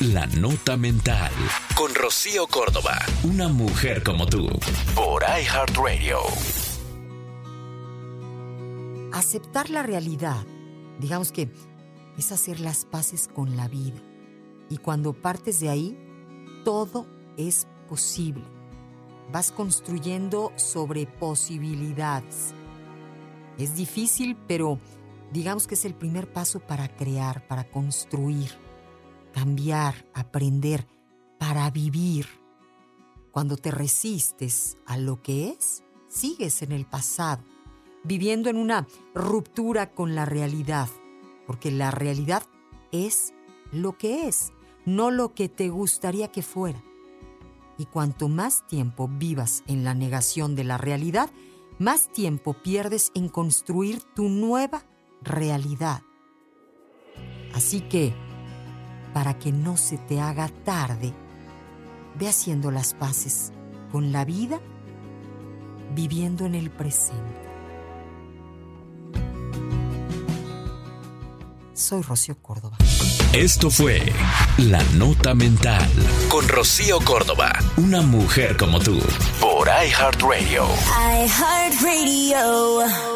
La Nota Mental. Con Rocío Córdoba. Una mujer como tú. Por iHeartRadio. Aceptar la realidad, digamos que es hacer las paces con la vida. Y cuando partes de ahí, todo es posible. Vas construyendo sobre posibilidades. Es difícil, pero digamos que es el primer paso para crear, para construir, cambiar, aprender, para vivir. Cuando te resistes a lo que es, sigues en el pasado, viviendo en una ruptura con la realidad, porque la realidad es lo que es, no lo que te gustaría que fuera. Y cuanto más tiempo vivas en la negación de la realidad, más tiempo pierdes en construir tu nueva realidad. Así que, para que no se te haga tarde, ve haciendo las paces con la vida, viviendo en el presente. Soy Rocío Córdoba. Esto fue La Nota Mental. Con Rocío Córdoba. Una mujer como tú. Por iHeartRadio. iHeartRadio.